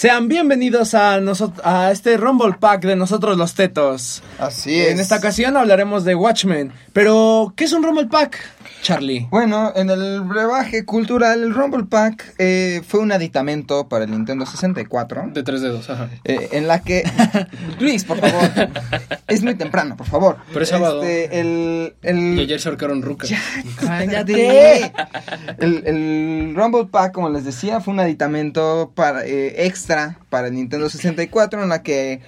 Sean bienvenidos a, a este Rumble Pack de nosotros los tetos. Así es. En esta ocasión hablaremos de Watchmen. Pero, ¿qué es un Rumble Pack, Charlie? Bueno, en el brebaje cultural, el Rumble Pack eh, fue un aditamento para el Nintendo 64. De tres dedos, ajá. eh, en la que. Luis, por favor. es muy temprano, por favor. Pero es sábado. Este, el. el... Y ayer se ahorcaron rucas. ¡Cállate! El, el Rumble Pack, como les decía, fue un aditamento para, eh, extra para el Nintendo 64 en la que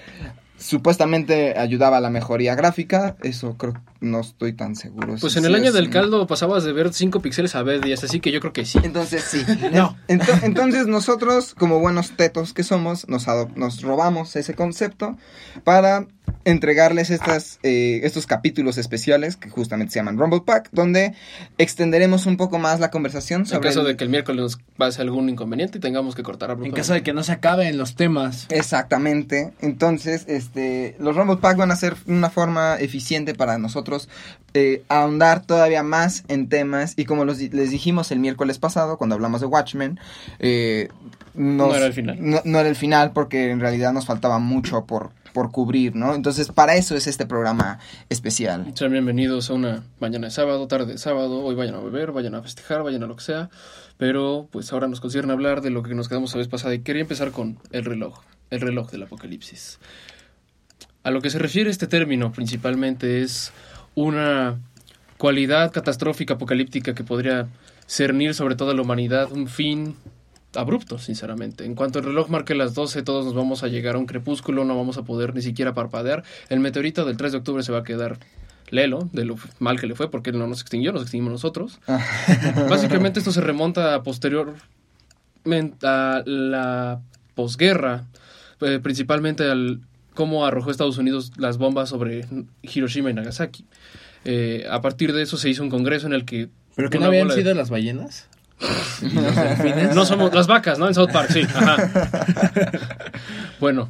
supuestamente ayudaba a la mejoría gráfica. Eso creo no estoy tan seguro. Pues si en el año del caldo pasabas de ver 5 píxeles a ver 10, así que yo creo que sí. Entonces sí. No. Ento- entonces nosotros, como buenos tetos que somos, nos, nos robamos ese concepto para entregarles estas, eh, estos capítulos especiales que justamente se llaman Rumble Pack, donde extenderemos un poco más la conversación En sobre... caso el- de que el miércoles nos pase algún inconveniente y tengamos que cortar En caso de que no se acaben los temas. Exactamente. Entonces, este, los Rumble Pack van a ser una forma eficiente para nosotros eh, ahondar todavía más en temas. Y como los les dijimos el miércoles pasado, cuando hablamos de Watchmen, eh, nos- No era el final. No, no era el final porque en realidad nos faltaba mucho por, por cubrir, ¿no? Entonces, para eso es este programa especial. Sean bienvenidos a una mañana de sábado, tarde de sábado. Hoy vayan a beber, vayan a festejar, vayan a lo que sea. Pero pues ahora nos concierne hablar de lo que nos quedamos la vez pasada. Y quería empezar con el reloj. El reloj del apocalipsis. A lo que se refiere este término principalmente es una cualidad catastrófica apocalíptica que podría cernir sobre toda la humanidad un fin abrupto, sinceramente. En cuanto el reloj marque las 12, todos nos vamos a llegar a un crepúsculo, no vamos a poder ni siquiera parpadear. El meteorito del 3 de octubre se va a quedar lelo de lo mal que le fue porque él no nos extinguió, nos extinguimos nosotros. Básicamente esto se remonta a posterior a la posguerra, eh, principalmente al cómo arrojó Estados Unidos las bombas sobre Hiroshima y Nagasaki. Eh, a partir de eso se hizo un congreso en el que ¿Pero que no habían de- sido las ballenas? no somos las vacas, ¿no? En South Park, sí. Ajá. bueno,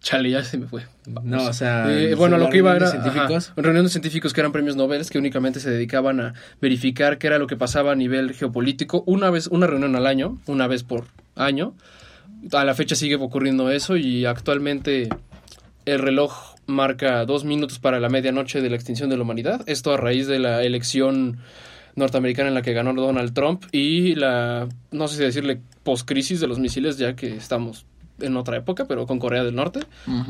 chale, ya se me fue. No, o sea, Eh, bueno, lo que iba era reuniones científicos. ajá, reuniones de científicos que eran premios Nobel que únicamente se dedicaban a verificar qué era lo que pasaba a nivel geopolítico. Una vez, una reunión al año, una vez por año. A la fecha sigue ocurriendo eso y actualmente el reloj marca dos minutos para la medianoche de la extinción de la humanidad. Esto a raíz de la elección norteamericana en la que ganó Donald Trump y la, no sé si decirle, postcrisis de los misiles, ya que estamos en otra época, pero con Corea del Norte,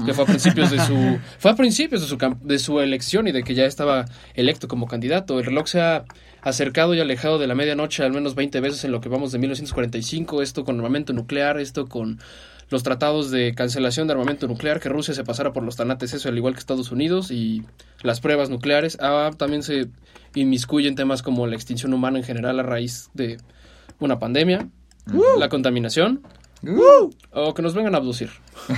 que fue a principios de su fue a principios de su de su elección y de que ya estaba electo como candidato. El reloj se ha acercado y alejado de la medianoche al menos 20 veces en lo que vamos de 1945, esto con armamento nuclear, esto con los tratados de cancelación de armamento nuclear, que Rusia se pasara por los tanates, eso al igual que Estados Unidos, y las pruebas nucleares. Ah, también se inmiscuye en temas como la extinción humana en general a raíz de una pandemia, la contaminación, o que nos vengan a abducir.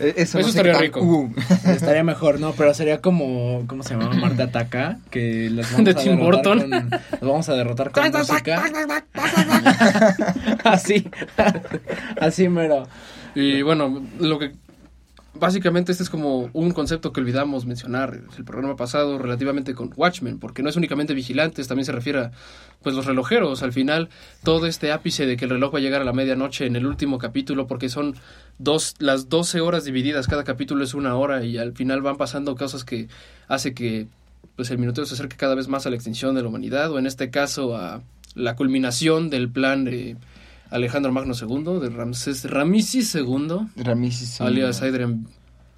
Eh, Eso, Eso no estaría tan- rico. Uh. Estaría mejor, ¿no? Pero sería como, ¿cómo se llama? Marta Ataca, que los vamos De a Tim derrotar Burton. con- los vamos a derrotar con música. así, así mero. Y bueno, lo que básicamente este es como un concepto que olvidamos mencionar el programa pasado relativamente con Watchmen, porque no es únicamente vigilantes, también se refiere a pues los relojeros. Al final, todo este ápice de que el reloj va a llegar a la medianoche en el último capítulo, porque son dos, las 12 horas divididas, cada capítulo es una hora, y al final van pasando cosas que hace que pues el minutero se acerque cada vez más a la extinción de la humanidad, o en este caso a la culminación del plan de Alejandro Magno II, de Ramsés Ramisis II, Rameses alias Adrian,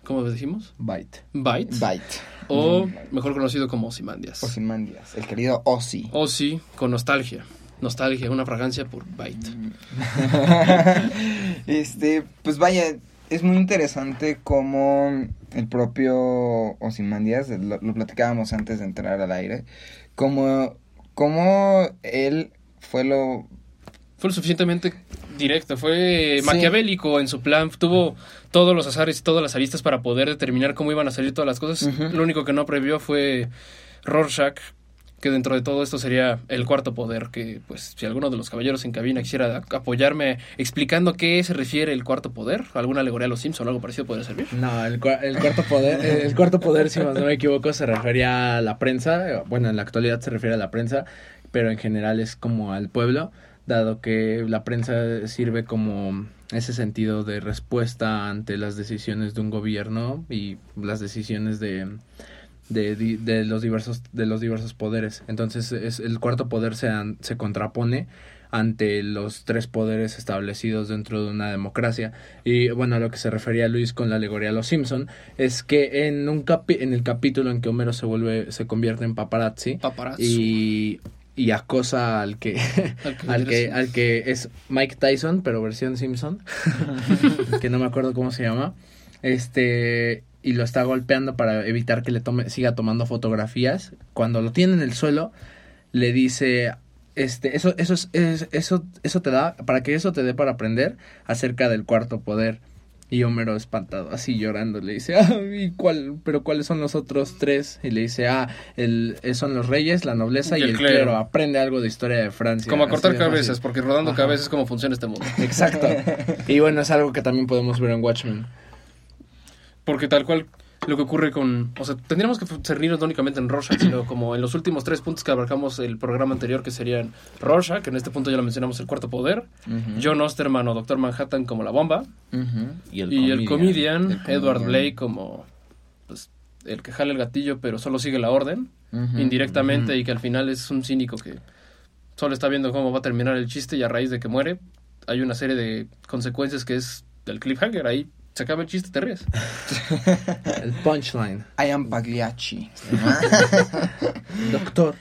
¿cómo decimos? Byte. Byte, Byte. o mejor conocido como Ozymandias. Ozymandias, el querido Ozzy. O sí, con nostalgia. Nostalgia, una fragancia por Byte. este, pues vaya, es muy interesante cómo el propio Ozymandias, lo, lo platicábamos antes de entrar al aire, como, como él fue lo... Fue lo suficientemente directo, fue Sí. maquiavélico en su plan, tuvo todos los azares y todas las aristas para poder determinar cómo iban a salir todas las cosas. Lo único que no previó fue Rorschach, que dentro de todo esto sería el cuarto poder, que pues si alguno de los caballeros en cabina quisiera apoyarme explicando qué se refiere el cuarto poder, alguna alegoría a los Simpson o algo parecido podría servir. No, el, cua- el cuarto poder, eh, el cuarto poder, si más no me equivoco, se refería a la prensa. Bueno, en la actualidad se refiere a la prensa, pero en general es como al pueblo, dado que la prensa sirve como ese sentido de respuesta ante las decisiones de un gobierno y las decisiones de, de, de los diversos de los diversos poderes entonces es, el cuarto poder se, an- se contrapone ante los tres poderes establecidos dentro de una democracia y bueno a lo que se refería Luis con la alegoría a los Simpson es que en un capi- en el capítulo en que Homero se vuelve se convierte en paparazzi Paparazzo. y, y acosa al que Al que al que eres- al que es Mike Tyson pero versión Simpson que no me acuerdo cómo se llama este y lo está golpeando para evitar que le tome siga tomando fotografías. Cuando lo tiene en el suelo le dice este eso eso es, es- eso eso te da para que eso te dé para aprender acerca del cuarto poder y Homero espantado, así llorando, le dice, ah, ¿y cuál? ¿Pero cuáles son los otros tres? Y le dice, ah, el, eh, son los reyes, la nobleza y, el clero. Aprende algo de historia de Francia. Como a cortar cabezas, porque rodando Ajá. cabezas es como funciona este mundo. Exacto. Y bueno, es algo que también podemos ver en Watchmen. Porque tal cual lo que ocurre con... O sea, tendríamos que cernirnos no únicamente en Rorschach, sino como en los últimos tres puntos que abarcamos el programa anterior, que serían Rorschach, que en este punto ya lo mencionamos, el cuarto poder, Ujú. John Osterman o Doctor Manhattan como la bomba, y el comedian, El Edward comedian. Blake como pues, el que jala el gatillo pero solo sigue la orden, indirectamente, y que al final es un cínico que solo está viendo cómo va a terminar el chiste y a raíz de que muere hay una serie de consecuencias que es del cliffhanger, ahí se acaba el chiste y te ríes. El punchline. I am Pagliacci. Doctor,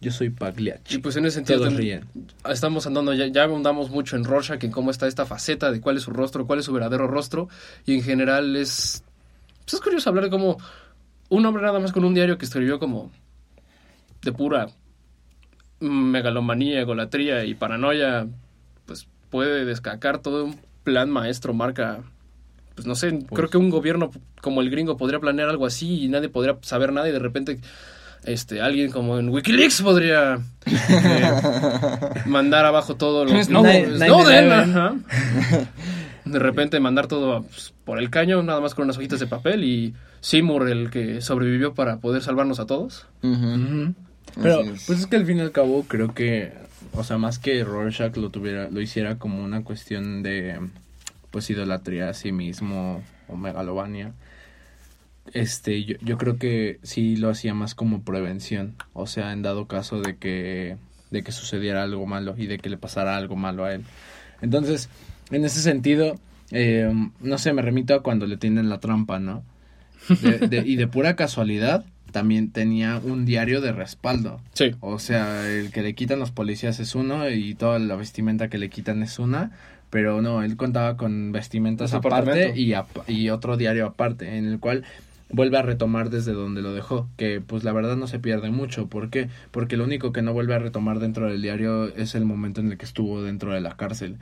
yo soy Y Pagliacci. pues en ese sentido ríen. estamos andando, ya, ya abundamos mucho en Rorschach, en cómo está esta faceta de cuál es su rostro, cuál es su verdadero rostro, y en general es, pues es curioso hablar de cómo un hombre nada más con un diario que escribió como de pura megalomanía, egolatría y paranoia, pues puede descacar todo un plan maestro, marca, pues no sé, creo que un gobierno como el gringo podría planear algo así y nadie podría saber nada y de repente este alguien como en WikiLeaks podría eh, mandar abajo todo lo. Snowden, nine- ajá. de repente mandar todo pues, por el caño nada más con unas hojitas de papel y Seymour el que sobrevivió para poder salvarnos a todos. Pero, es. pues es que al fin y al cabo creo que, o sea, más que Rorschach lo tuviera, lo hiciera como una cuestión de, pues, idolatría a sí mismo o megalobania. Este, yo, yo creo que sí lo hacía más como prevención, o sea, en dado caso de que, de que sucediera algo malo y de que le pasara algo malo a él. Entonces, en ese sentido, eh, no sé, me remito a cuando le tienden la trampa, ¿no? De- de- y de pura casualidad, también tenía un diario de respaldo. sí O sea, el que le quitan los policías es uno y toda la vestimenta que le quitan es una. Pero no, él contaba con vestimentas aparte y, ap- y otro diario aparte, en el cual vuelve a retomar desde donde lo dejó, que pues la verdad no se pierde mucho. ¿Por qué? Porque lo único que no vuelve a retomar dentro del diario es el momento en el que estuvo dentro de la cárcel.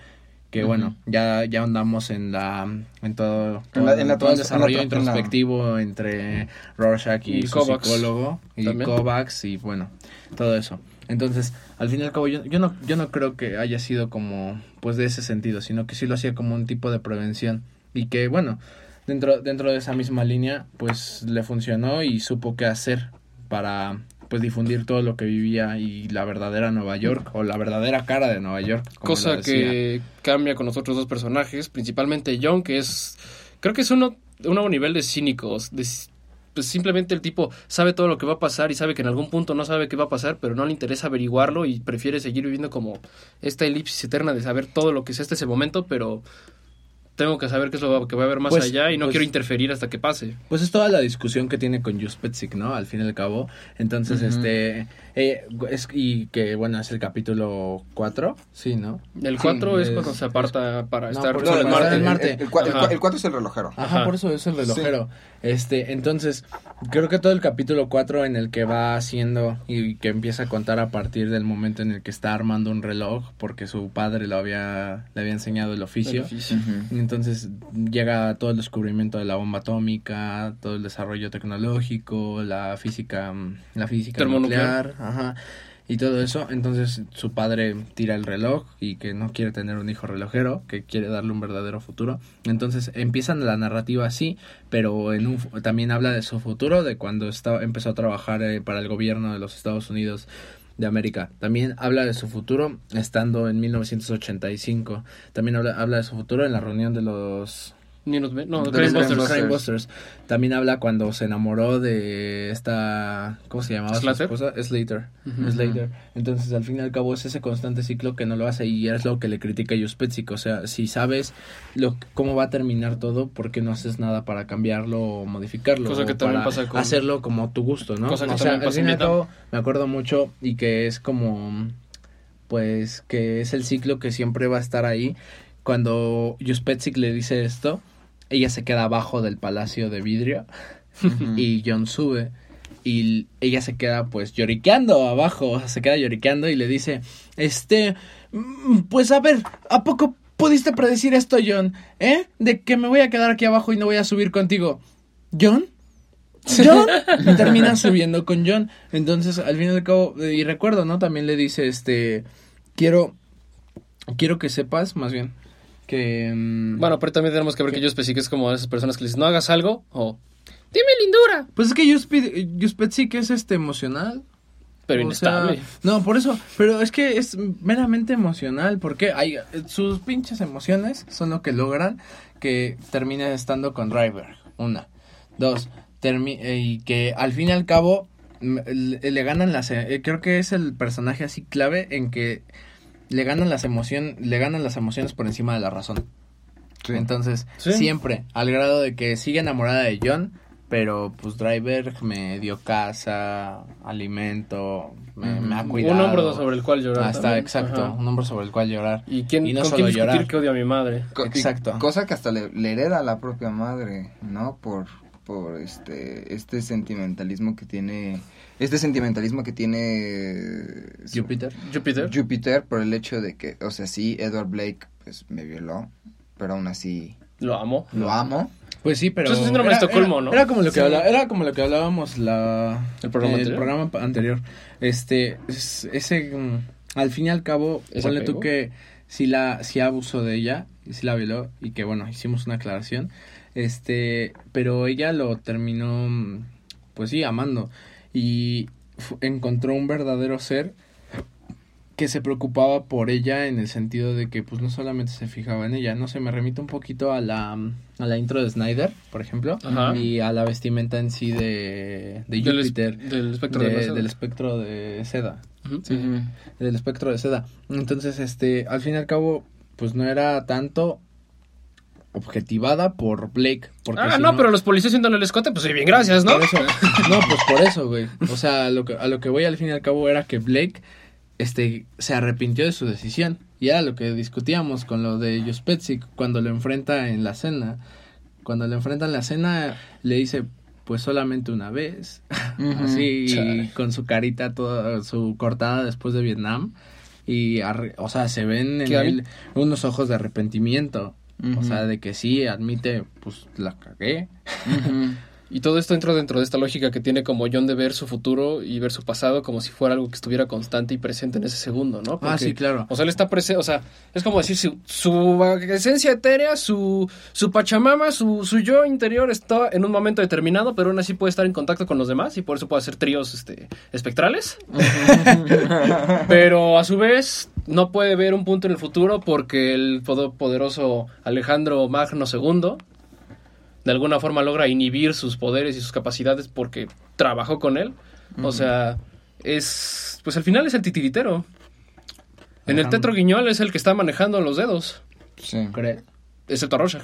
Que bueno, ya, ya andamos en la en todo, En la- en la todo el desarrollo en la- introspectivo entre Rorschach y, Y su Kovacs psicólogo y. Kovacs y bueno, todo eso. Entonces, al fin y al cabo, yo, yo, no, yo no creo que haya sido como, pues de ese sentido, sino que sí lo hacía como un tipo de prevención. Y que, bueno, dentro, dentro de esa misma línea, pues le funcionó y supo qué hacer para, pues, difundir todo lo que vivía y la verdadera Nueva York, o la verdadera cara de Nueva York. como cosa que cambia con los otros dos personajes principalmente John que es creo que es uno un nuevo nivel de cínicos de pues simplemente el tipo sabe todo lo que va a pasar y sabe que en algún punto no sabe qué va a pasar, pero no le interesa averiguarlo y prefiere seguir viviendo como esta elipsis eterna de saber todo lo que es hasta ese momento, pero tengo que saber qué es lo que va a haber más Pues- allá y no pues- quiero interferir hasta que pase. Pues es toda la discusión que tiene con Juspetzik, ¿no? Al fin y al cabo. Entonces, este... eh, es, y que, bueno, es el capítulo 4, sí, ¿no? El Sí, 4 es, es- cuando se aparta para no, estar No, Marte. El, Marte. el, el cua- el Ajá. cua- el cuatro es el relojero. Ajá, Ajá. por eso es el relojero. Este, entonces, creo que todo el capítulo 4 en el que va haciendo y que empieza a contar a partir del momento en el que está armando un reloj, porque su padre lo había, le había enseñado el oficio. El oficio. Entonces llega todo el descubrimiento de la bomba atómica, todo el desarrollo tecnológico, la física, mm, la física Termonuclear. nuclear, ajá, y todo eso. Entonces su padre tira el reloj y que no quiere tener un hijo relojero, que quiere darle un verdadero futuro. Entonces empiezan la narrativa así, pero en un, también habla de su futuro, de cuando estaba, empezó a trabajar eh, para el gobierno de los Estados Unidos de América. También habla de su futuro estando en 1985. También habla, habla de su futuro en la reunión de los Ve- No, Busters. Busters. También habla cuando se enamoró de esta ¿cómo se llamaba Slater. su esposa? Slater. Slater. Entonces, al fin y al cabo es ese constante ciclo que no lo hace y es lo que le critica a Juspetzik, o sea, si sabes lo cómo va a terminar todo, ¿por qué no haces nada para cambiarlo o modificarlo? Cosa que también pasa con- hacerlo como a tu gusto, ¿no? Cosa que o sea, al fin y al cabo me acuerdo mucho y que es como pues que es el ciclo que siempre va a estar ahí. Cuando Juspetzik le dice esto, ella se queda abajo del palacio de vidrio y John sube y ella se queda pues lloriqueando abajo, se queda lloriqueando y le dice, este, "Mm, pues a ver, ¿a poco pudiste predecir esto, John? ¿Eh? De que me voy a quedar aquí abajo y no voy a subir contigo. ¿John? John y termina subiendo con John. Entonces, al fin y al cabo, eh, y recuerdo, ¿no? También le dice, este, quiero, quiero que sepas, más bien, que... mm, Bueno, pero también tenemos que ver que que es como esas personas que le dicen, no hagas algo o dime lindura, Pues es que Juspet sí que es este emocional. pero O sea, inestable. no, por eso, pero es que es meramente emocional, porque hay sus pinches emociones son lo que logran que termine estando con Driver, una, dos, termi- eh, y que al fin y al cabo mm, le, le ganan las, eh, creo que es el personaje así clave en que le ganan las emociones, le ganan las emociones por encima de la razón. Sí. Entonces, Sí. siempre, al grado de que sigue enamorada de John, pero pues Driver me dio casa, alimento, me, me ha cuidado. Un hombro sobre el cual llorar. Ah, está, también. exacto, Ajá. un hombro sobre el cual llorar. ¿Y, quién, Y no con solo quién llorar. que odia a mi madre? Co- Exacto. Cosa que hasta le, le hereda a la propia madre, ¿no? Por, por este, este sentimentalismo que tiene, este sentimentalismo que tiene su- Júpiter. Júpiter. Júpiter por el hecho de que, o sea, sí, Edward Blake, pues, me violó, pero aún así Lo amo. lo amo. Pues sí, pero síndrome de era, Estocolmo, era- ¿no? Era como lo que Sí. era como lo que hablábamos la ¿El programa el anterior? programa anterior. Este es- ese mm, al fin y al cabo, ¿Ese ponle tú que si la si abusó de ella y si la violó y que bueno, hicimos una aclaración. Este, pero ella lo terminó mm, pues sí amando y encontró un verdadero ser que se preocupaba por ella en el sentido de que pues no solamente se fijaba en ella, no sé, me remito un poquito a la a la intro de Snyder, por ejemplo, Ajá. y a la vestimenta en sí de, de Júpiter, del espectro de, de- la seda. del espectro de seda, del espectro de seda. Entonces, este, al fin y al cabo, pues no era tanto objetivada por Blake, porque Ah, si no, pero los policías siendo el escote, pues sí, bien, gracias, ¿no? por eso, no, pues por eso, güey. O sea, a lo que, a lo que voy al fin y al cabo era que Blake este, se arrepintió de su decisión. Y era lo que discutíamos con lo de Juspetzik cuando lo enfrenta en la cena. Cuando lo enfrenta en la cena, le dice, pues solamente una vez. Así, Chale. con su carita toda, su cortada después de Vietnam. Y, arre- o sea, se ven en unos ojos de arrepentimiento. O sea, de que sí, admite, pues la cagué. Y todo esto entra dentro de esta lógica que tiene como John de ver su futuro y ver su pasado como si fuera algo que estuviera constante y presente en ese segundo, ¿no? Ah, sí, claro. O sea, él está presente, o sea, es como decir, su, su esencia etérea, su, su pachamama, su, su yo interior está en un momento determinado, pero aún así puede estar en contacto con los demás y por eso puede hacer tríos este, espectrales. pero a su vez no puede ver un punto en el futuro porque el poderoso Alejandro Magno II de alguna forma logra inhibir sus poderes y sus capacidades porque trabajó con él. O sea, es. Pues al final es el titiritero. En el tetro guiñol es el que está manejando los dedos. Sí. ¿Crees? Excepto a Rorschach.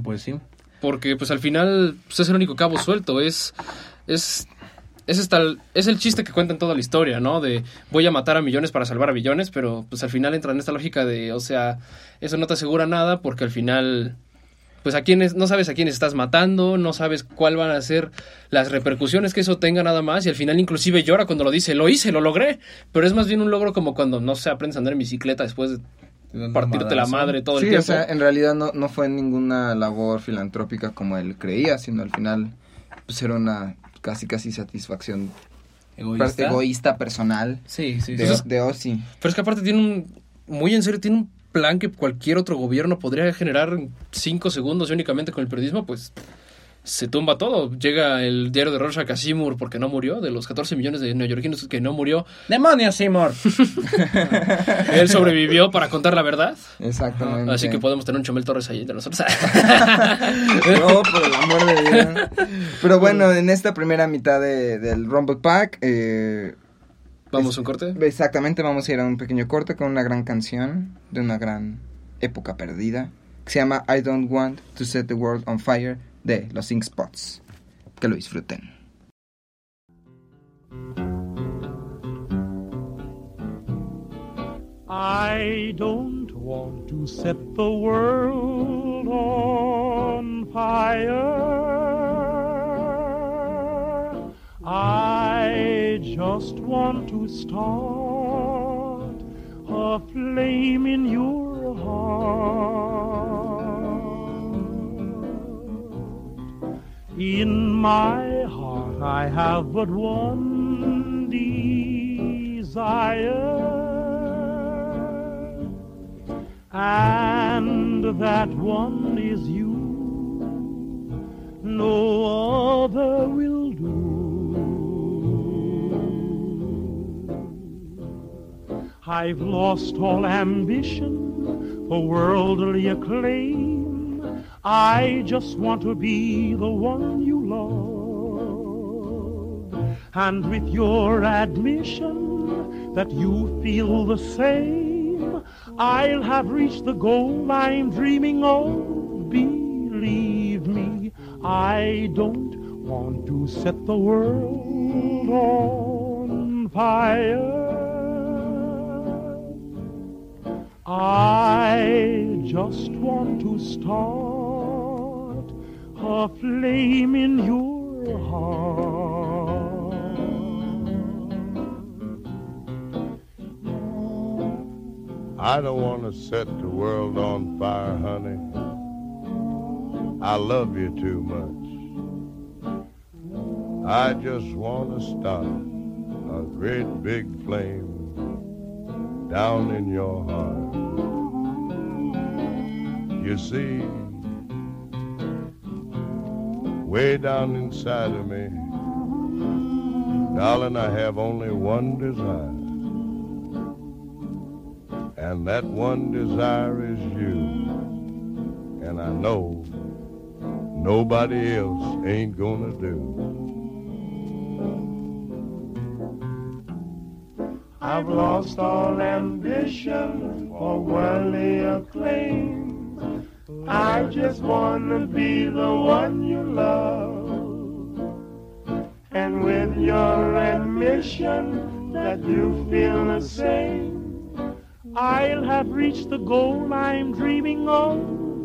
Pues sí. Porque pues al final pues, es el único cabo suelto. Es. Es. Es, esta- es el chiste que cuenta en toda la historia, ¿no? De voy a matar a millones para salvar a millones, pero pues al final entra en esta lógica de, o sea, eso no te asegura nada porque al final pues a quiénes, no sabes a quiénes estás matando, no sabes cuál van a ser las repercusiones que eso tenga nada más, y al final inclusive llora cuando lo dice, lo hice, lo logré, pero es más bien un logro como cuando, no sé, aprendes a andar en bicicleta después de partirte la madre todo el Sí, tiempo. o sea, en realidad no, no fue ninguna labor filantrópica como él creía, sino al final pues era una casi casi satisfacción Egoísta. egoísta personal Sí, sí, sí. de, de Ozzy. Pero es que aparte tiene un, muy en serio, tiene un plan que cualquier otro gobierno podría generar en cinco segundos y únicamente con el periodismo, pues se tumba todo. Llega el diario de Rorschach a Seymour porque no murió, de los 14 millones de neoyorquinos que no murió. ¡Demonios, Seymour! Él sobrevivió para contar la verdad. Exactamente. Así que podemos tener un Chomel Torres ahí de nosotros. No, por el amor de Dios. Pero bueno, en esta primera mitad de- del Rumble Pack, eh, Vamos a un corte. exactamente vamos a ir a un pequeño corte con una gran canción de una gran época perdida que se llama I Don't Want to Set the World on Fire de los Ink Spots. Que lo disfruten. I don't want to set the world on fire. Just want to start a flame in your heart. In my heart, I have but one desire, and that one is you. No other will I've lost all ambition for worldly acclaim. I just want to be the one you love. And with your admission that you feel the same, I'll have reached the goal I'm dreaming of. Believe me, I don't want to set the world on fire. I just want to start a flame in your heart. I don't want to set the world on fire, honey. I love you too much. I just want to start a great big flame down in your heart. You see, way down inside of me, darling, I have only one desire. And that one desire is you. And I know nobody else ain't gonna do. I've lost all ambition for worldly acclaim. I just want to be the one you love. And with your admission that you feel the same, I'll have reached the goal I'm dreaming of.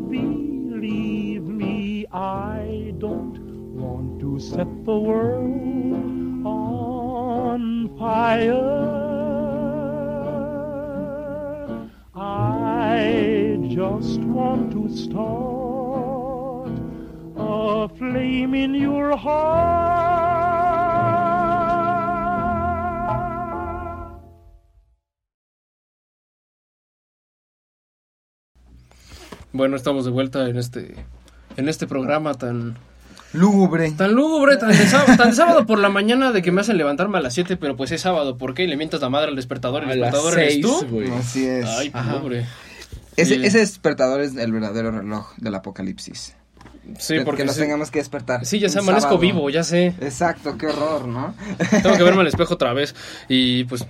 Believe me, I don't want to set the world on fire. Just want to start a flame in your heart. Bueno, estamos de vuelta en este en este programa tan Lúgubre. tan lúgubre, tan de, sábado, tan de sábado por la mañana de que me hacen levantarme a las 7, pero pues es sábado, ¿por qué? Y le mientas la madre al despertador, el A las despertador eres seis, tú. güey. Así es. Ay, Ajá. pobre. Ese, Y- ese despertador es el verdadero reloj del apocalipsis. Sí, Que- porque que nos sí, tengamos que despertar. sí, ya sé, un amanezco sábado. vivo, ya sé. Exacto, qué horror, ¿no? Tengo que verme al espejo otra vez. Y pues,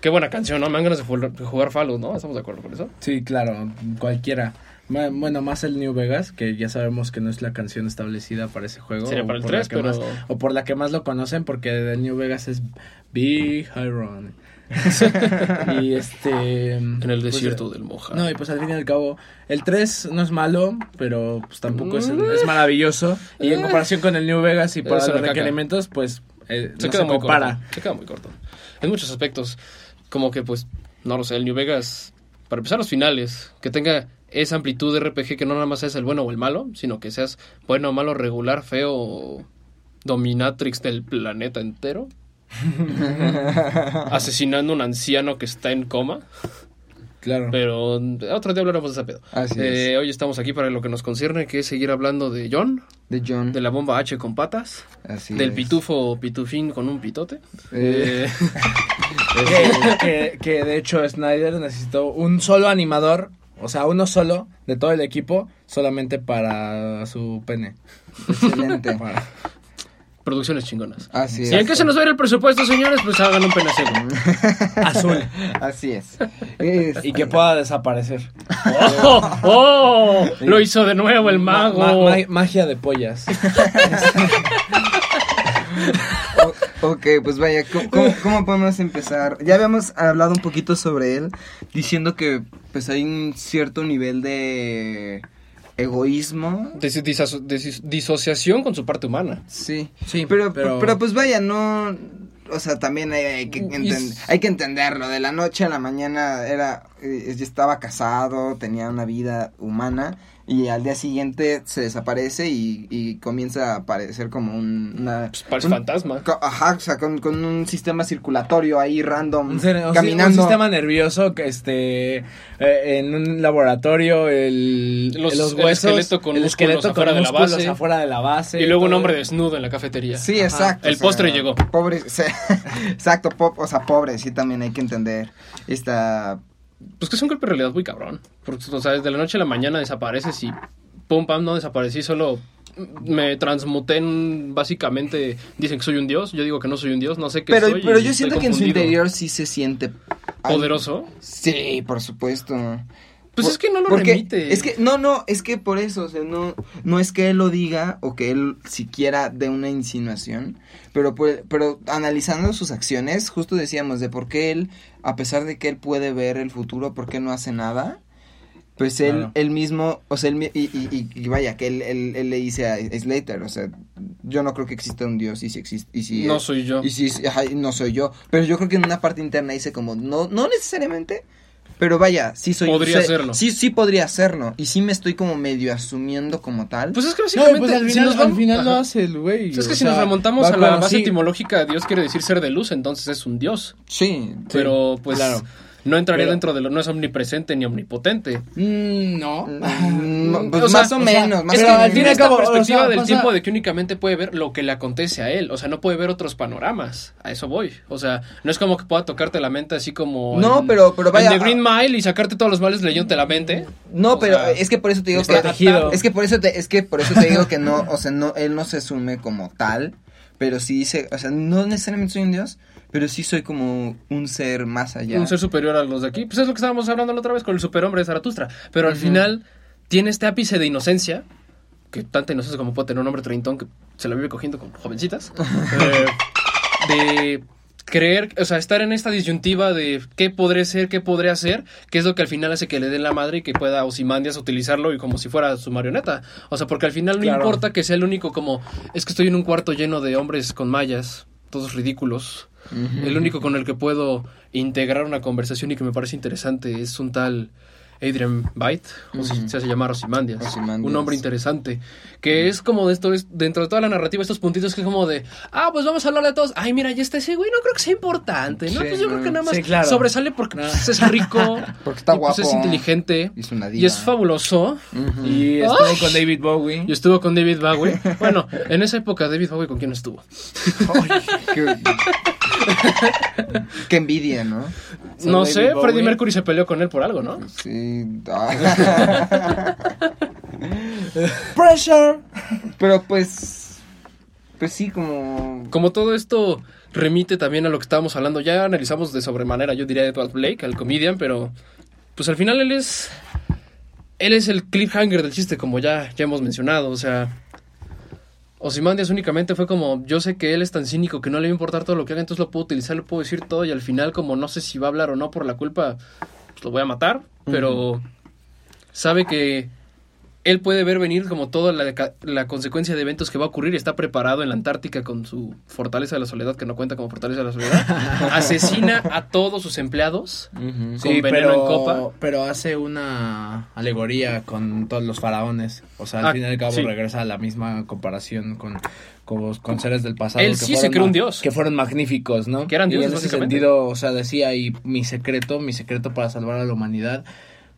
qué buena canción, ¿no? Me dan ganas de jugar, jugar Fallout, ¿no? ¿Estamos de acuerdo con eso? Sí, claro, cualquiera. Bueno, más el New Vegas, que ya sabemos que no es la canción establecida para ese juego. Sería para el por la 3, que pero- más- o por la que más lo conocen, porque el New Vegas es Big Iron. y este... En el pues, desierto del Moja. No, y pues al fin y al cabo, el 3 no es malo, pero pues tampoco es, es maravilloso. Y en Eh. comparación con el New Vegas y Es para los requerimientos, pues eh, se no queda se muy compara. corto. Se queda muy corto. En muchos aspectos, como que pues, no lo sé, el New Vegas, para empezar los finales, que tenga esa amplitud de RPG que no nada más seas el bueno o el malo, sino que seas bueno, malo, regular, feo, o dominatrix del planeta entero. asesinando a un anciano que está en coma. Claro. Pero otro día hablaremos de ese pedo. Así Eh, Hoy estamos aquí para lo que nos concierne, que es seguir hablando de John, De John. de la bomba H con patas, Así del es. pitufo pitufín con un pitote. Eh, Eh, que, que- que de hecho Snyder necesitó un solo animador, o sea, uno solo de todo el equipo, solamente para su pene. Excelente. Para- producciones chingonas. Así ¿Y en es. qué se nos va a ir el presupuesto, señores? Pues hagan un penacero. azul. Así es. Es- Y que pueda desaparecer. ¡Oh! ¡Oh! Lo hizo de nuevo el mago. Ma- ma- ma- magia de pollas. O- ok, pues vaya, ¿cómo, cómo, cómo podemos empezar? Ya habíamos hablado un poquito sobre él, diciendo que pues hay un cierto nivel de egoísmo. Dis- disaso- dis- disociación con su parte humana. Sí, Sí, pero, pero- pero, pues vaya, no... O sea, también hay, hay que, Y enten- s- hay que entenderlo. De la noche a la mañana era eh, ya estaba casado, tenía una vida humana y al día siguiente se desaparece y, y comienza a aparecer como un, una... Pues parece un- fantasma. Co- Ajá, o sea, con, con un sistema circulatorio ahí random, Un, un caminando. un sistema nervioso que este eh, en un laboratorio el, Los- los el huesos esqueleto con el músculos esqueleto afuera con de la músculos base. afuera de la base Y luego un todo. hombre desnudo en la cafetería. Sí, exacto. El postre llegó. Pobre, sí, exacto, po- o sea, pobre, sí, también hay que entender esta... Pues que es un golpe de realidad muy cabrón. Porque, o sea, desde la noche a la mañana desapareces y pum, pam, no desaparecí, solo me transmuté en, básicamente, dicen que soy un dios, yo digo que no soy un dios, no sé qué Pero, soy. pero yo siento que en su interior sí se siente... ay, Poderoso. Sí, por supuesto. Pues Por- es que no lo porque remite. Es que, no, no, es que por eso, o sea, no, no es que él lo diga o que él siquiera dé una insinuación, pero, por- pero analizando sus acciones, justo decíamos de por qué él, a pesar de que él puede ver el futuro, por qué no hace nada. Pues él, Claro. él mismo, o sea, él, y, y, vaya, que él, él, él le dice a Slater, o sea, yo no creo que exista un Dios y si existe, y si No soy yo. y si, ajá, no soy yo. Pero yo creo que en una parte interna dice como, no, no necesariamente. Pero vaya, sí soy Podría sé- serlo. Sí, sí podría serlo. Y sí me estoy como medio asumiendo como tal. Pues es que No, básicamente. pues al si final, nos al final lo hace el güey. Pues es que o si nos sea, remontamos va a la base así. etimológica, Dios quiere decir ser de luz, entonces es un Dios. sí. Pero pues claro. No entraría Pero- dentro de lo, no es omnipresente ni omnipotente. Mm, no. Mm, pues O sea, más o, o sea, menos. Más es o que pero al menos. fin y tiene al esta cabo, o perspectiva sea, del pasa- tiempo de que únicamente puede ver lo que le acontece a él. O sea, no puede ver otros panoramas. A eso voy. O sea, no es como que pueda tocarte la mente así como. No, en- pero- pero vaya- En The Green Mile y sacarte todos los males leyéndote la mente. No, O pero sea, es que por eso te digo que es que por eso te, es que por eso te digo que no, o sea, no él no se asume como tal, pero sí dice, o sea, no necesariamente soy un dios, pero sí soy como un ser más allá. Un ser superior a los de aquí. Pues es lo que estábamos hablando la otra vez con el superhombre de Zaratustra. Pero al final tiene este ápice de inocencia. Que tanta inocencia como puede tener un hombre treintón que se la vive cogiendo con jovencitas. eh, de creer, o sea, estar en esta disyuntiva de qué podré ser, qué podré hacer, que es lo que al final hace que le den la madre y que pueda Osimandias utilizarlo y como si fuera su marioneta. O sea, porque al final no Claro. importa que sea el único como, es que estoy en un cuarto lleno de hombres con mallas, todos ridículos. El único con el que puedo integrar una conversación y que me parece interesante es un tal Adrian Byte, o si se hace llamar Ozymandias. Ozymandias. Un hombre interesante. Que es como de esto, es- dentro de toda la narrativa, estos puntitos que es como de, ah, pues vamos a hablar de todos. Ay, mira, ya está ese güey, no creo que sea importante, ¿no? Sí, pues yo creo que nada más Sí, claro. sobresale porque No. pues, es rico, Porque está y, pues, es inteligente, Es una y diva. es fabuloso. Y estuvo con David Bowie. Y estuvo con David Bowie. Bueno, en esa época, David Bowie, ¿con quién estuvo? Qué, qué envidia, ¿no? No David sé, Bowie. Freddie Mercury se peleó con él por algo, ¿no? Sí. ah. Pressure. Pero pues pues sí como Como todo esto remite también a lo que estábamos hablando, ya analizamos de sobremanera, yo diría Edward Blake, al comedian, pero pues al final él es él es el cliffhanger del chiste, como ya, ya hemos mencionado, o sea, Ozymandias únicamente fue como, yo sé que él es tan cínico que no le va a importar todo lo que haga, entonces lo puedo utilizar, le puedo decir todo y al final como no sé si va a hablar o no por la culpa, pues lo voy a matar, pero sabe que él puede ver venir como toda la, consecuencia de eventos que va a ocurrir. Está preparado en la Antártica con su fortaleza de la soledad, que no cuenta como fortaleza de la soledad. Asesina a todos sus empleados con veneno en copa. pero hace una alegoría con todos los faraones. O sea, al Ah, fin y al cabo sí. regresa a la misma comparación con, con, con seres del pasado. Él que sí se creó un dios. Que fueron magníficos, ¿no? Que eran y dioses, en ese sentido, o sea, decía, y mi secreto, mi secreto para salvar a la humanidad,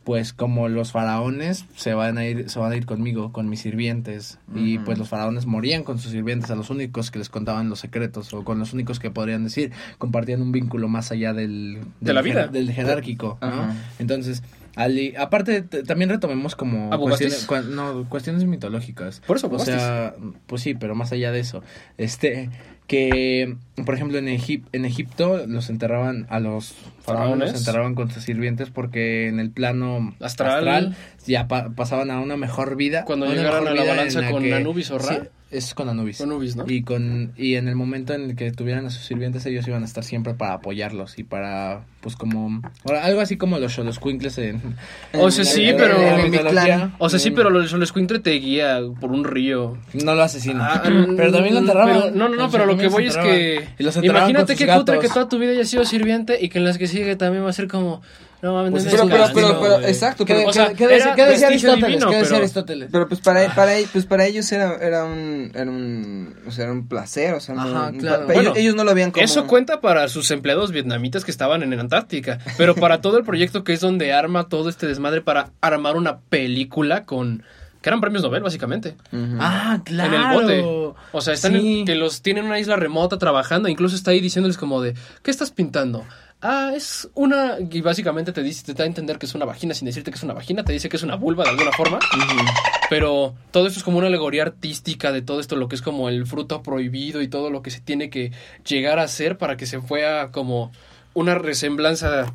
pues como los faraones se van a ir, se van a ir conmigo, con mis sirvientes. Y pues los faraones morían con sus sirvientes, a los únicos que les contaban los secretos, o con los únicos que podrían decir, compartían un vínculo más allá del, De la vida. jer- del jerárquico, ¿no? Entonces, al- aparte, también retomemos como cuestiones, no, cuestiones mitológicas. Por eso, O sea, pues sí, pero más allá de eso. Este, que, por ejemplo, en, Egip- en Egipto los enterraban a los faraones, los enterraban con sus sirvientes porque en el plano Astral. ya pa- pasaban a una mejor vida. Cuando llegaran a la balanza con Anubis o Ra. Sí, es con Anubis. Con Anubis, ¿no? Y, con, y en el momento en el que tuvieran a sus sirvientes, ellos iban a estar siempre para apoyarlos y para, pues como, ahora, algo así como los Xoloscuincles en... O sea, sí, pero- en mi clan. O sea, sí, pero los Escuintre te guía por un río. No lo asesina. Ah, pero también lo mm, enterraban. pero- no, no, no, pero lo que voy es que. Imagínate qué cutre que toda tu vida hayas sido sirviente y que en las que sigue también va a ser como. No mames, Pues no Pero, pero, exacto, ¿Qué, pero, o sea, qué- qué decía- qué Aristóteles? divino, ¿Qué decía pero- Aristóteles? pero pues para, para, pues para ellos era, era un, era un, o sea, era un placer, o sea, no- Ajá, claro. Bueno, ellos, ellos no lo veían como... Eso cuenta para sus empleados vietnamitas que estaban en la Antártica, pero para todo el proyecto que es donde arma todo este desmadre para armar una película con que eran premios Nobel básicamente. Ah, claro. En el bote. O sea, están Sí. en- que los tienen en una isla remota trabajando, incluso está ahí diciéndoles como de, ¿qué estás pintando? Ah, es una y básicamente te dice, te da a entender que es una vagina sin decirte que es una vagina, te dice que es una vulva de alguna forma. Pero todo esto es como una alegoría artística de todo esto, lo que es como el fruto prohibido y todo lo que se tiene que llegar a hacer para que se fuera como una resemblanza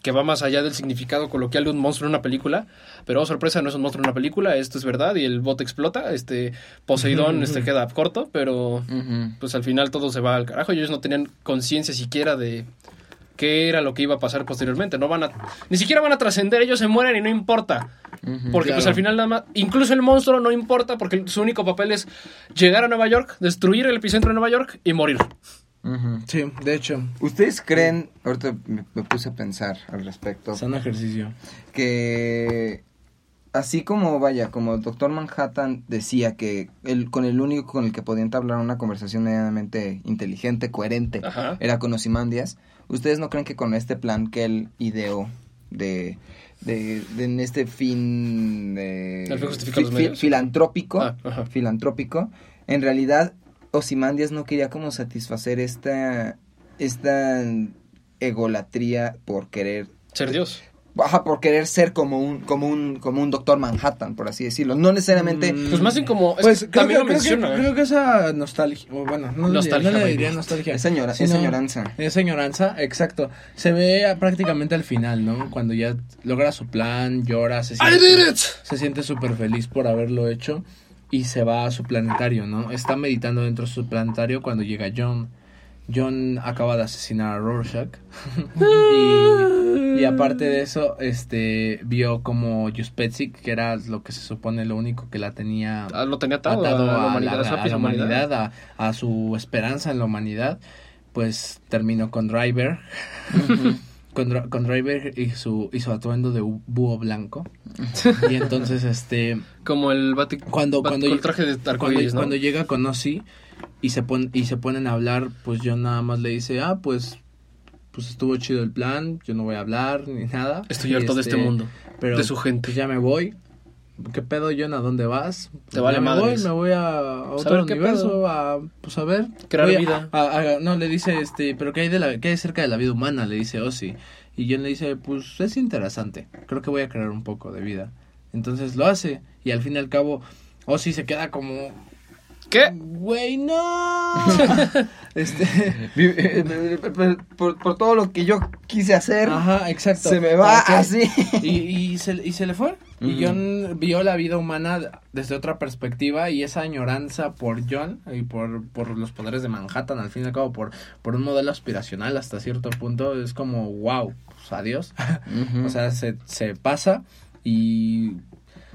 que va más allá del significado coloquial de un monstruo en una película. Pero oh, sorpresa, no es un monstruo en una película, esto es verdad y el bote explota, este Poseidón este queda corto, pero pues al final todo se va al carajo y ellos no tenían conciencia siquiera de qué era lo que iba a pasar posteriormente. No van a, ni siquiera van a trascender, ellos se mueren y no importa. Porque pues al final nada más, incluso el monstruo no importa porque su único papel es llegar a Nueva York, destruir el epicentro de Nueva York y morir. Sí, de hecho, ¿Ustedes creen, ahorita me, me puse a pensar al respecto, es un ejercicio. que así como vaya, como el Doctor Manhattan decía que el, con el único con el que podía entablar una conversación medianamente inteligente, coherente, Ajá. era con Ozymandias, ¿ustedes no creen que con este plan que él ideó de, de, de en este fin de, filantrópico, Ah, filantrópico, en realidad Ozymandias no quería como satisfacer esta esta egolatría por querer Ser Dios. Ajá, por querer ser como un, como un, como un doctor Manhattan, por así decirlo. No necesariamente. Mm, Pues más bien como... es Pues creo, también que, lo creo, menciona. que, ¿eh? creo que esa nostalgia, o bueno, no, Nostalgia, no le diría nostalgia. Es señora- es sino- señoranza. Es señoranza, exacto. Se ve a- prácticamente al final, ¿no? Cuando ya logra su plan, llora, se I siente, did it! se siente súper feliz por haberlo hecho y se va a su planetario, ¿no? Está meditando dentro de su planetario cuando llega John. John acaba de asesinar a Rorschach y, y aparte de eso, este vio como Juspetzik, que era lo que se supone lo único que la tenía Ah, lo tenía atado, atado a la humanidad, a su a lápiz la humanidad. humanidad, a, a su esperanza en la humanidad, pues terminó con Driver, con, con Driver y su, y su atuendo de búho blanco. y entonces, este, Como el Bati... cuando, Bat- cuando, con el traje de cuando, cuando llega con Ozzy y se, pon, y se ponen a hablar, pues yo nada más le dice, ah, pues, pues estuvo chido el plan, yo no voy a hablar ni nada. Estoy harto de este mundo, pero de su gente. pues ya me voy. ¿Qué pedo, John? ¿A dónde vas? Te vale ya me voy, me voy a, a otro universo, pedo. a, pues a ver. Crear vida. a- a- no, le dice, este, pero ¿qué hay, de la, ¿qué hay cerca de la vida humana? Le dice Ozzy. Y John le dice, pues es interesante, creo que voy a crear un poco de vida. Entonces lo hace, y al fin y al cabo, Ozzy se queda como, ¿Qué? güey, no. este, Vi- eh, por, por- por todo lo que yo quise hacer, ajá, exacto. se me va ¿Para qué? así. Y, y, se, y se le fue. Y. John vio la vida humana desde otra perspectiva y esa añoranza por John y por, por los poderes de Manhattan, al fin y al cabo, por, por un modelo aspiracional hasta cierto punto, es como, wow, pues adiós. O sea, se, se pasa y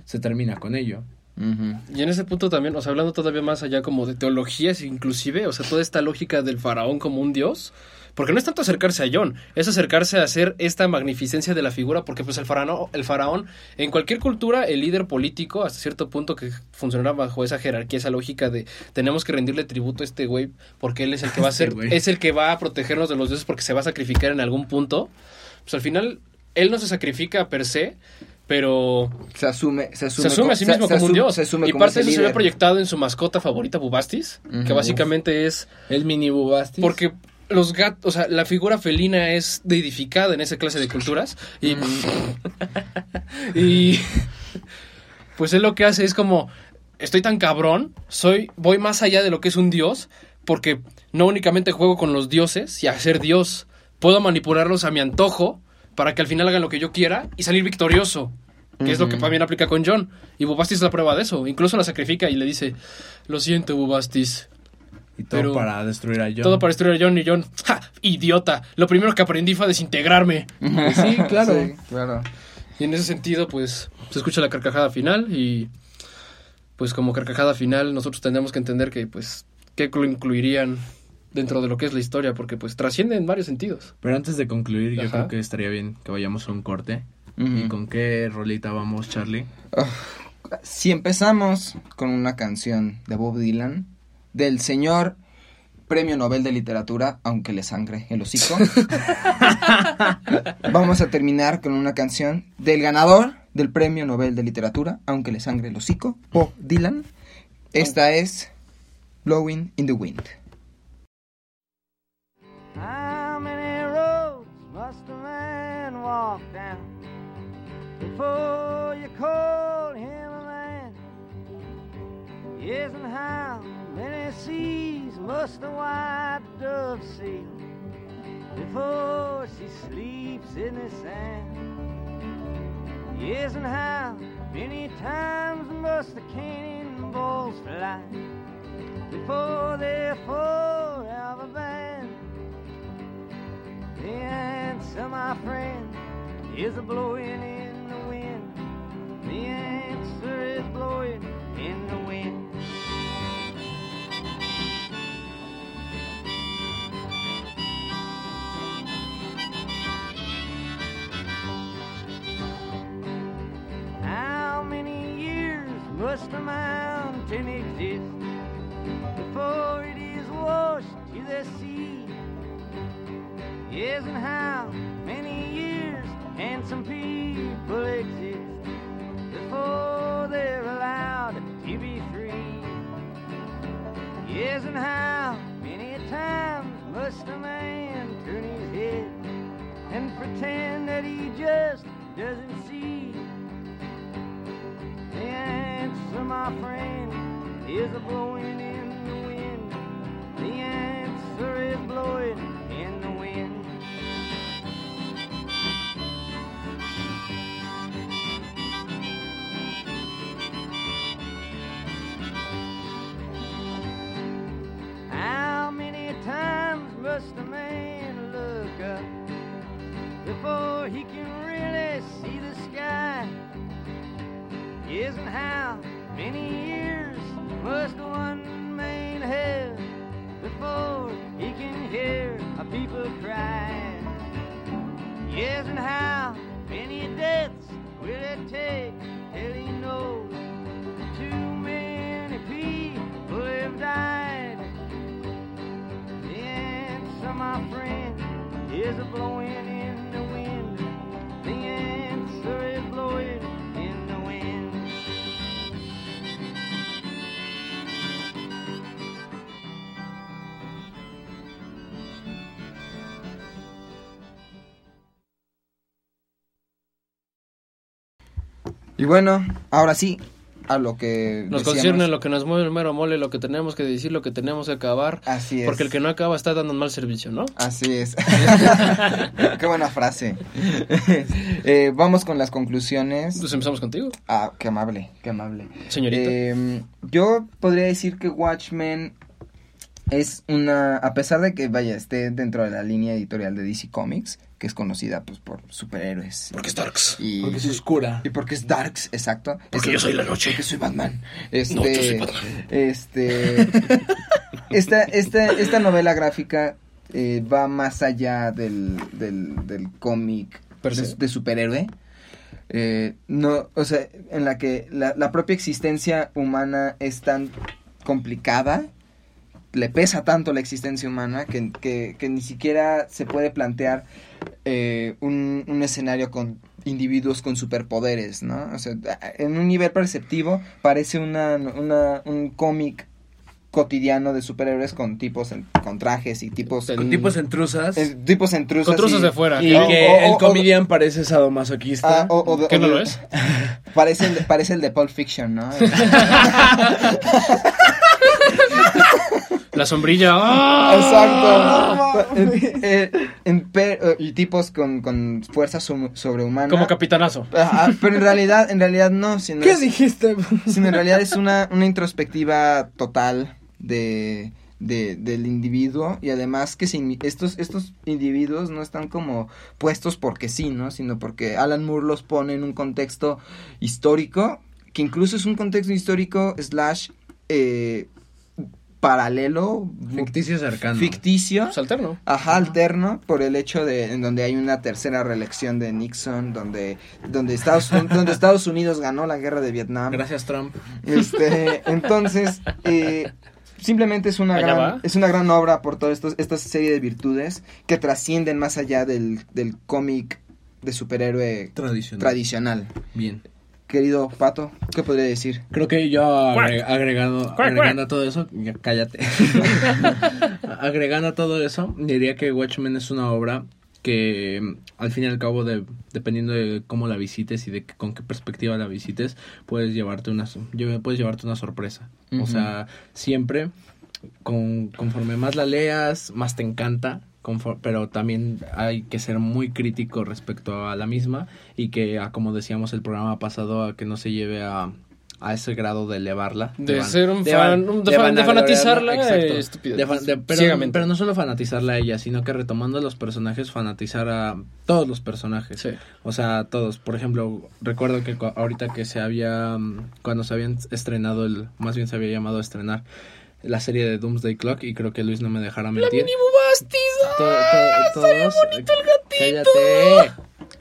se termina con ello. Y en ese punto también, o sea, hablando todavía más allá como de teologías inclusive, o sea, toda esta lógica del faraón como un dios, porque no es tanto acercarse a John, es acercarse a hacer esta magnificencia de la figura, porque pues el faraón, el faraón, en cualquier cultura, el líder político, hasta cierto punto que funcionará bajo esa jerarquía, esa lógica de tenemos que rendirle tributo a este güey, porque él es el que va a Este ser, es el que va a protegernos de los dioses porque se va a sacrificar en algún punto, pues al final, él no se sacrifica per se, pero Se asume, se asume, se asume a sí mismo se como un asume- dios. se asume y como parte de eso se ve líder. proyectado en su mascota favorita, Bubastis, que básicamente es El mini Bubastis. porque los gatos, o sea, la figura felina es deidificada en esa clase de culturas y y pues él lo que hace es como estoy tan cabrón, soy voy más allá de lo que es un dios porque no únicamente juego con los dioses y a ser dios, puedo manipularlos a mi antojo para que al final hagan lo que yo quiera y salir victorioso. Que es lo que también aplica con John. Y Bubastis es la prueba de eso. Incluso la sacrifica y le dice: Lo siento, Bubastis. y todo pero- para destruir a John. Todo para destruir a John y John. ¡Ja! ¡Idiota! Lo primero que aprendí fue a desintegrarme. Sí, claro. Sí, claro. Y en ese sentido, pues, se escucha la carcajada final y, pues, como carcajada final, nosotros tendríamos que entender que, pues, qué lo incluirían dentro de lo que es la historia, porque, pues, trasciende en varios sentidos. Pero antes de concluir, yo creo que estaría bien que vayamos a un corte. ¿Y con qué rolita vamos, Charlie? Si empezamos con una canción de Bob Dylan, del señor Premio Nobel de Literatura, aunque le sangre el hocico, vamos a terminar con una canción del ganador del Premio Nobel de Literatura, aunque le sangre el hocico, Bob Dylan. Esta es Blowing in the Wind. Before you call him a man? Yes, and how many seas must a white dove sail before she sleeps in the sand? Yes, and how many times must the cannonballs fly before they're forever banned? The answer, my friend, is a blowing in must a mountain exist before it is washed to the sea? Yes, and how many years can some people exist before they're allowed to be free? Yes, and how many times must a man turn his head and pretend that he just doesn't see? Answer, my friend, is a blowing in Y bueno, ahora sí, a lo que Nos decíamos. concierne lo que nos mueve el mero mole, lo que tenemos que decir, lo que tenemos que acabar. Así es. Porque el que no acaba está dando un mal servicio, ¿no? Así es. qué buena frase. Eh, vamos con las conclusiones. Pues empezamos contigo, Ah, qué amable, qué amable. señorita. Eh, yo podría decir que Watchmen es una, a pesar de que vaya esté dentro de la línea editorial de DC Comics, que es conocida pues por superhéroes. Porque es Darks. Y, Porque es oscura. y porque es Darks, exacto. Porque Es- yo soy la noche. Porque soy Batman. Este, No, yo soy Batman. Este, esta, esta, esta novela gráfica eh, va más allá del, del, del cómic de superhéroe. Eh, no, o sea, en la que la, la propia existencia humana es tan complicada, le pesa tanto la existencia humana que, que- que ni siquiera se puede plantear eh, un, un escenario con individuos con superpoderes, ¿no? O sea, en un nivel perceptivo parece una, una- un cómic cotidiano de superhéroes con tipos en- con trajes y tipos Con Con tipos intrusas. eh, tipos intrusos Con trozos y- de fuera. y que o- o- el o- comedian parece sadomasoquista. Ah, o- ¿Qué no lo es? Parece el, de, parece el de Pulp Fiction, ¿no? La sombrilla. ¡ah! Exacto. En- eh, pe- eh, y tipos con, con fuerza sobrehumana. Como capitanazo. Ajá, pero en realidad, en realidad no, sino, ¿Qué es- dijiste? sino en realidad es una, una introspectiva total de, de- del individuo y además que sin- estos, estos individuos no están como puestos porque sí, ¿no? Sino porque Alan Moore los pone en un contexto histórico, que incluso es un contexto histórico slash eh, paralelo, Ficticio cercano. ficticio. Pues alterno. Ajá, alterno por el hecho de en donde hay una tercera reelección de Nixon, donde donde Estados donde Estados Unidos ganó la guerra de Vietnam. Gracias, Trump. Este, entonces eh, simplemente es una Allá gran va. es una gran obra por toda estos esta serie de virtudes que trascienden más allá del del cómic de superhéroe Tradicional. tradicional. Bien. Querido Pato, ¿qué podría decir? Creo que yo agre- agregado, agregando a todo eso, ya cállate. agregando a todo eso, diría que Watchmen es una obra que al fin y al cabo, de, dependiendo de cómo la visites y de con qué perspectiva la visites, puedes llevarte una, puedes llevarte una sorpresa. O sea, siempre, con, conforme más la leas, más te encanta. Pero también hay que ser muy crítico respecto a la misma y que, ah, como decíamos el programa pasado, a que no se lleve a, a ese grado de elevarla. De van- ser un de fan- van- de fan- de vanagloriarla, fanatizarla, eh. De pero, pero no solo fanatizarla a ella, sino que retomando a los personajes, fanatizar a todos los personajes. Sí. O sea, todos. Por ejemplo, recuerdo que ahorita que se había, mm, cuando se habían estrenado, el más bien se había llamado a estrenar la serie de Doomsday Clock y creo que Luis no me dejará mentir. To- to- todos, cállate.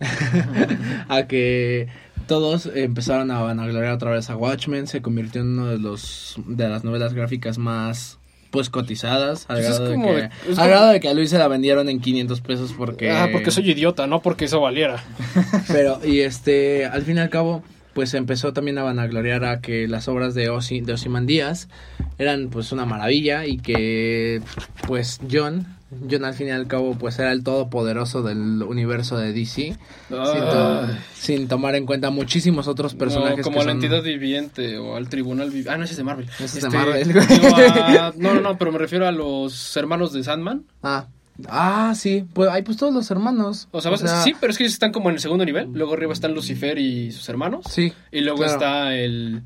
a que todos empezaron a vanagloriar otra vez a Watchmen, se convirtió en uno de los de las novelas gráficas más pues cotizadas, al Pues grado, de como que, de- es al como- grado de que a Luis se la vendieron en 500 pesos porque Ah, porque soy idiota, no porque eso valiera. pero, y este, al fin y al cabo, pues empezó también a vanagloriar a que las obras de, Osi, de Ozymandias eran pues una maravilla y que pues John, John al fin y al cabo pues era el todopoderoso del universo de DC, sin, to- sin tomar en cuenta muchísimos otros personajes. No, como que a la son- entidad viviente o al tribunal viviente. Ah, no, ese es de Marvel. Ese es de Este, Marvel. a- no, no, no, pero me refiero a los hermanos de Sandman. Ah, ah, sí, pues hay pues todos los hermanos. O sea, vas- sí, pero es que ellos están como en el segundo nivel. Luego arriba están Lucifer y sus hermanos. Sí, Y luego claro. está el.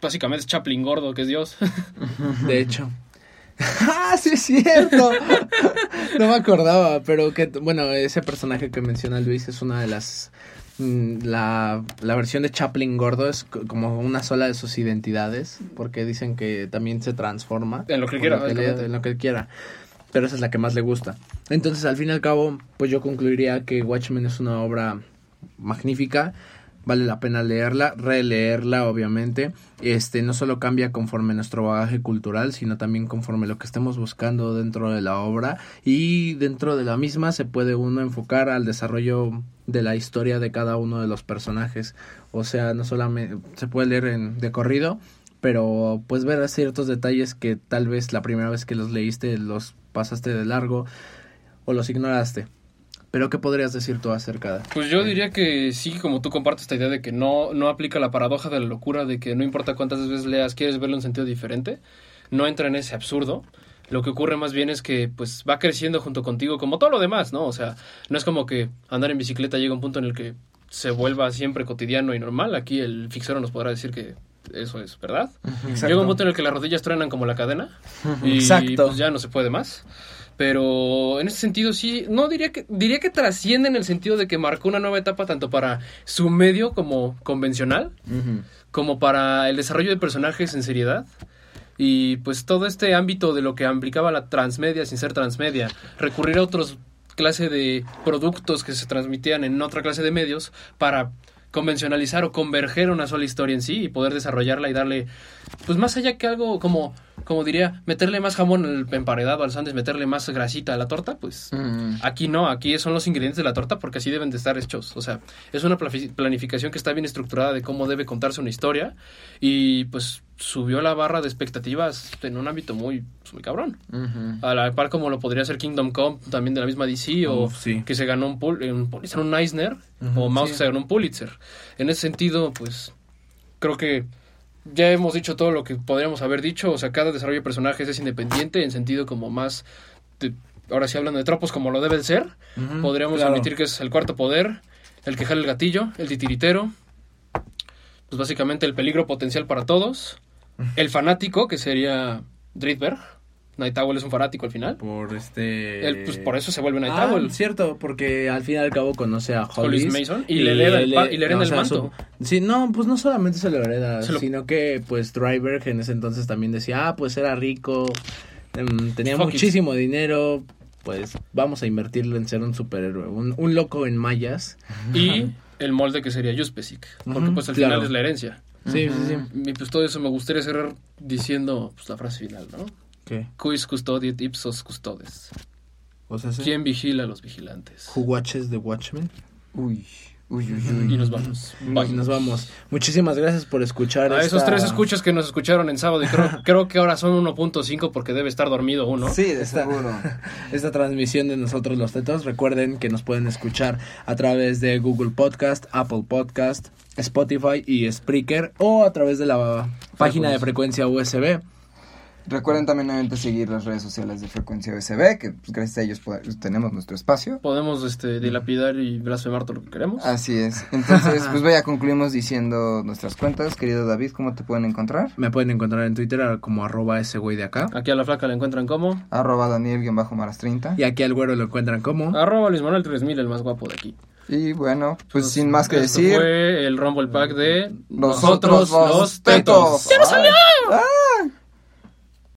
Básicamente es Chaplin gordo, que es Dios. De hecho. ¡Ah, sí es cierto! no me acordaba, pero que, bueno, ese personaje que menciona Luis es una de las... mm, La, la versión de Chaplin gordo es co- como una sola de sus identidades, porque dicen que también se transforma. En lo que quiera, le- en lo que quiera. Pero esa es la que más le gusta. Entonces, al fin y al cabo, pues yo concluiría que Watchmen es una obra magnífica. Vale la pena leerla, releerla, obviamente. Este no solo cambia conforme nuestro bagaje cultural, sino también conforme lo que estemos buscando dentro de la obra. Y dentro de la misma se puede uno enfocar al desarrollo de la historia de cada uno de los personajes. O sea, no solamente se puede leer en, de corrido, pero pues ver ciertos detalles que tal vez la primera vez que los leíste los pasaste de largo o los ignoraste. Pero ¿qué podrías decir tú acerca de? Pues yo diría que sí, como tú compartes esta idea de que no, no aplica la paradoja de la locura, de que no importa cuántas veces leas, quieres verlo en sentido diferente. No entra en ese absurdo. Lo que ocurre más bien es que pues va creciendo junto contigo, como todo lo demás, ¿no? O sea, no es como que andar en bicicleta llega a un punto en el que se vuelva siempre cotidiano y normal. Aquí el fixero nos podrá decir que eso es verdad. Llega un punto en el que las rodillas truenan como la cadena y Exacto. pues ya no se puede más. Pero en ese sentido sí, no diría que diría que trasciende en el sentido de que marcó una nueva etapa tanto para su medio como convencional, como para el desarrollo de personajes en seriedad. Y pues todo este ámbito de lo que implicaba la transmedia sin ser transmedia, recurrir a otros clase de productos que se transmitían en otra clase de medios para convencionalizar o converger una sola historia en sí y poder desarrollarla y darle, pues más allá que algo como, como diría, meterle más jamón al emparedado al sándwich, meterle más grasita a la torta, pues Mm. Aquí no, aquí son los ingredientes de la torta porque así deben de estar hechos. O sea, es una planificación que está bien estructurada de cómo debe contarse una historia y pues subió la barra de expectativas en un ámbito muy, pues, muy cabrón. A la par como lo podría ser Kingdom Come, también de la misma DC, o sí. que se ganó un, Pul- un Pulitzer, un Eisner, o Mouse sí. que se ganó un Pulitzer. En ese sentido, pues creo que ya hemos dicho todo lo que podríamos haber dicho. O sea, cada desarrollo de personajes es independiente en sentido como más... de- ahora sí hablando de tropos como lo deben ser, podríamos claro. admitir que es el cuarto poder, el que jala el gatillo, el titiritero, pues básicamente el peligro potencial para todos, el fanático, que sería Dritberg. Night Owl es un fanático al final. Por este... Él, pues por eso se vuelve Night Ah, Owl. cierto, porque al fin y al cabo conoce a Hollis Hollis. Mason y le hereda el y le hereda o el manto. su- sí, no, pues no solamente se lo hereda, Se lo- sino que pues Driver en ese entonces también decía, ah, pues era rico, em, tenía Fuck it. muchísimo dinero, pues vamos a invertirlo en ser un superhéroe, un, un loco en mayas. Y el molde que sería Juspesic. Porque pues al claro. final es la herencia. Sí, sí, sí. Y pues todo eso me gustaría cerrar diciendo pues, la frase final, ¿no? ¿Qué? Quis custodiet ipsos custodes. O sea, sí. ¿Quién vigila a los vigilantes? Who watches the Watchmen? Uy, uy, uy, uy. Y nos vamos. Bye. Nos vamos. Muchísimas gracias por escuchar. A esos esta- tres escuchas que nos escucharon en sábado y creo, creo que ahora son 1.5 porque debe estar dormido uno. Sí, de seguro. esta transmisión de nosotros los tetos. Recuerden que nos pueden escuchar a través de Google Podcast, Apple Podcast, Spotify y Spreaker o a través de la página de frecuencia USB. Recuerden también obviamente seguir las redes sociales de Frecuencia USB, que pues, gracias a ellos tenemos nuestro espacio. Podemos este, dilapidar y blasfemar todo lo que queremos. Así es. Entonces, pues vaya, concluimos diciendo nuestras cuentas. Querido David, ¿cómo te pueden encontrar? Me pueden encontrar en Twitter como arroba ese güey de acá. Aquí a la flaca la encuentran como Arroba Daniel-Maras30. Y aquí al güero lo encuentran como... arroba Luis Manuel 3000, el más guapo de aquí. Y bueno, pues sin más que Esto decir, fue el Rumble Pack de nosotros los tetos. ¡Ya no salió!